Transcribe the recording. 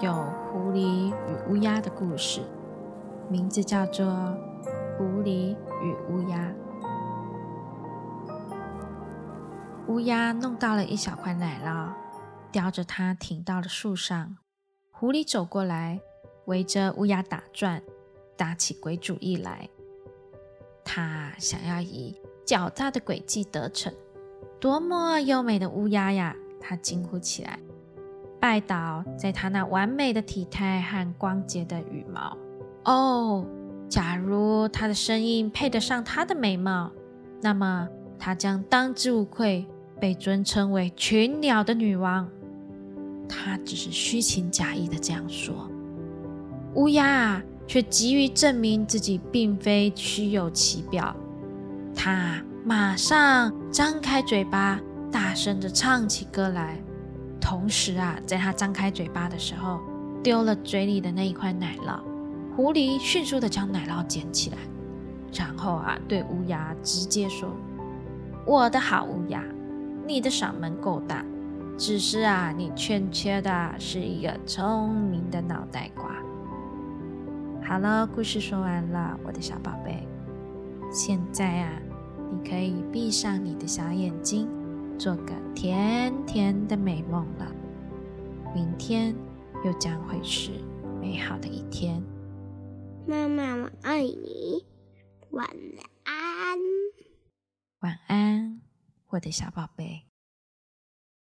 有狐狸与乌鸦的故事，名字叫做《狐狸与乌鸦》。乌鸦弄到了一小块奶酪，叼着它停到了树上。狐狸走过来，围着乌鸦打转，打起鬼主意来。他想要以狡诈的诡计得逞。多么优美的乌鸦呀！他惊呼起来，拜倒在他那完美的体态和光洁的羽毛。哦，假如他的声音配得上她的美貌，那么她将当之无愧被尊称为群鸟的女王。他只是虚情假意的这样说，乌鸦却急于证明自己并非虚有其表。他马上张开嘴巴。大声的唱起歌来，同时啊，在他张开嘴巴的时候，丢了嘴里的那一块奶酪。狐狸迅速的将奶酪捡起来，然后啊，对乌鸦直接说：“我的好乌鸦，你的嗓门够大，只是啊，你欠缺的是一个聪明的脑袋瓜。”好了，故事说完了，我的小宝贝，现在啊，你可以闭上你的小眼睛。做个甜甜的美梦了，明天又将会是美好的一天。妈妈，我爱你，晚安。晚安，我的小宝贝。